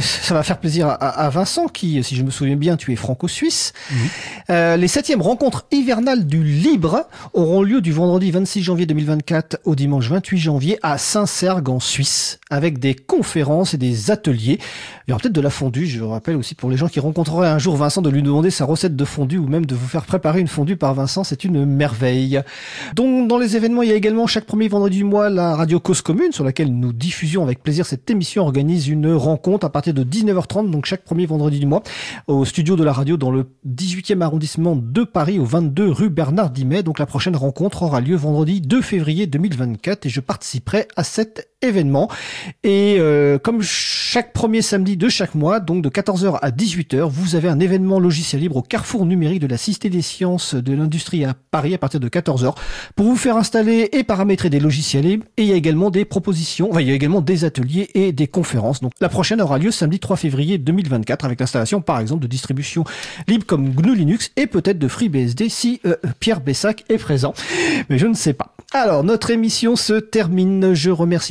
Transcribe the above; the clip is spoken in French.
Ça va faire plaisir à, Vincent qui, si je me souviens bien, tu es franco-suisse. Euh, les septièmes rencontres hivernales du Libre auront lieu du vendredi 26 janvier 2024 au dimanche 28 janvier à Saint-Sergue en Suisse avec des conférences et des ateliers. Il y aura peut-être de la fondue, je rappelle aussi pour les gens qui rencontreraient un jour Vincent de lui demander sa recette de fondue ou même de vous faire préparer une fondue par Vincent, c'est une merveille. Donc dans les événements, il y a également chaque premier vendredi du mois la radio Cause Commune sur laquelle nous diffusions avec plaisir cette émission organise une rencontre à de 19h30 donc chaque premier vendredi du mois au studio de la radio dans le 18e arrondissement de Paris au 22 rue Bernard Dimet. Donc la prochaine rencontre aura lieu vendredi 2 février 2024 et je participerai à cette événement. Et euh, comme chaque premier samedi de chaque mois, donc de 14h à 18h, vous avez un événement logiciel libre au carrefour numérique de la Cité des Sciences de l'Industrie à Paris à partir de 14h pour vous faire installer et paramétrer des logiciels libres. Et il y a également des propositions, enfin, il y a également des ateliers et des conférences. Donc la prochaine aura lieu samedi 3 février 2024 avec l'installation par exemple de distributions libres comme GNU Linux et peut-être de FreeBSD si euh, Pierre Bessac est présent. Mais je ne sais pas. Alors notre émission se termine. Je remercie